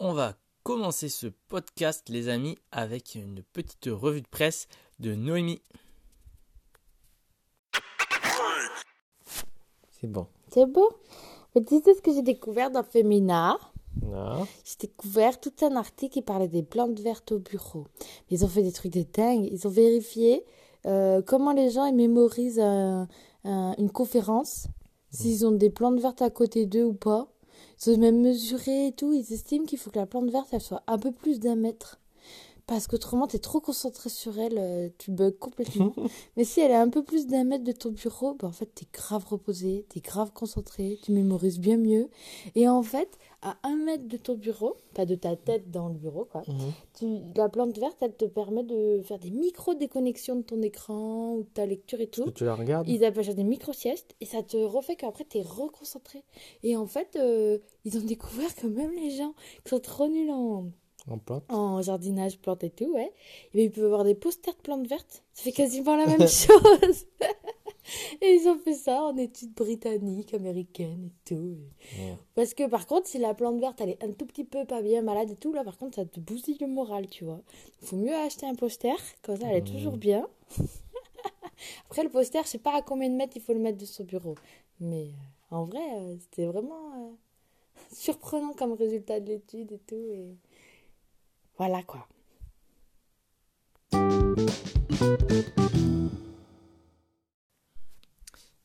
on va commencer ce podcast, les amis, avec une petite revue de presse de Noémie. C'est bon. C'est beau. Mais tu sais ce que j'ai découvert dans Femina Non. J'ai découvert tout un article qui parlait des plantes vertes au bureau. Ils ont fait des trucs de dingue. Ils ont vérifié euh, comment les gens ils mémorisent un- un- une conférence, s'ils ont des plantes vertes à côté d'eux ou pas. Ont même mesuré et tout. Ils estiment qu'il faut que la plante verte elle soit un peu plus d'un mètre. Parce qu'autrement, tu es trop concentré sur elle, euh, tu bugs complètement. Mais si elle est un peu plus d'un mètre de ton bureau, bah en fait, tu es grave reposé, tu es grave concentré, tu mémorises bien mieux. Et en fait, à un mètre de ton bureau, pas de ta tête dans le bureau, quoi, tu, la plante verte, elle te permet de faire des micro-déconnexions de ton écran ou de ta lecture et tout. tu la regardes Ils appellent ça des micro-siestes et ça te refait qu'après tu es reconcentré. Et en fait, euh, ils ont découvert que même les gens qui sont trop nuls en, En plante en jardinage, plantes et tout, ouais, eh bien, ils peuvent avoir des posters de plantes vertes. Ça fait quasiment la même chose. et ils ont fait ça en études britanniques, américaines et tout. Ouais. Parce que par contre, si la plante verte, elle est un tout petit peu pas bien malade et tout, là par contre, ça te bousille le moral, tu vois. Faut mieux acheter un poster, comme ça, elle est toujours bien. Après, le poster, je sais pas à combien de mètres il faut le mettre de son bureau. Mais euh, en vrai, euh, c'était vraiment euh, surprenant comme résultat de l'étude et tout. Et... Voilà quoi.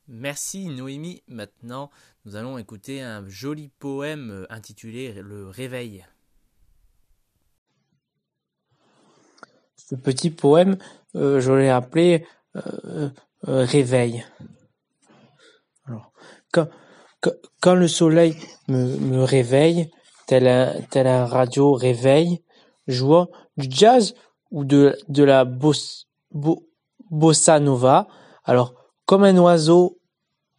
Merci Noémie. Maintenant, nous allons écouter un joli poème euh, intitulé Le Réveil. Ce petit poème, euh, je l'ai appelé euh, euh, Réveil. Alors, quand, quand, quand le soleil me, me réveille, tel un, tel un radio réveil, jouant du jazz ou de, de la boss, bo- bossa nova, alors comme un oiseau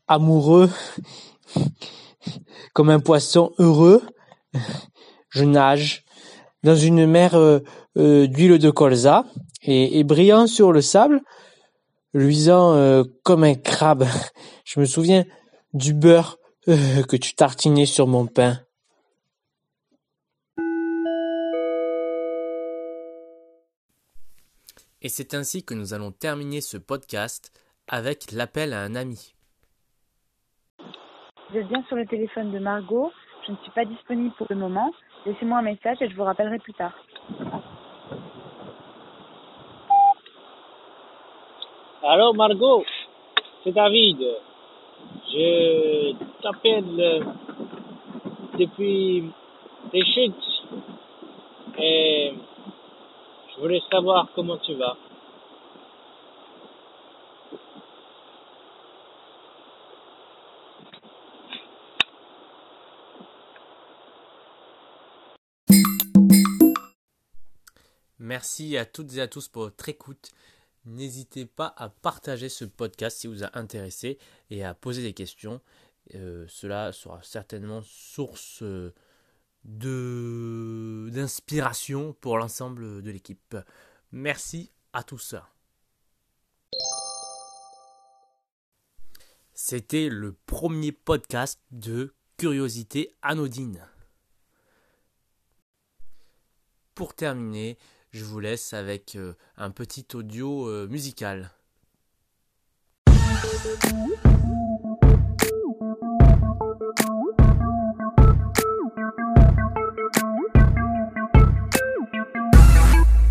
amoureux, comme un poisson heureux, je nage dans une mer euh, euh, d'huile de colza et, brillant sur le sable, luisant euh, comme un crabe. Je me souviens du beurre que tu tartinais sur mon pain. Et c'est ainsi que nous allons terminer ce podcast avec l'appel à un ami. Vous êtes bien sur le téléphone de Margot. Je ne suis pas disponible pour le moment. Laissez-moi un message et je vous rappellerai plus tard. Allô Margot, c'est David. Je t'appelle euh, depuis les chutes et voulais savoir comment tu vas. Merci à toutes et à tous pour votre écoute. N'hésitez pas à partager ce podcast si vous a intéressé et à poser des questions. Euh, cela sera certainement source euh, de d'inspiration pour l'ensemble de l'équipe. Merci à tous. C'était le premier podcast de Curiosité anodine. Pour terminer, je vous laisse avec euh, un petit audio euh, musical.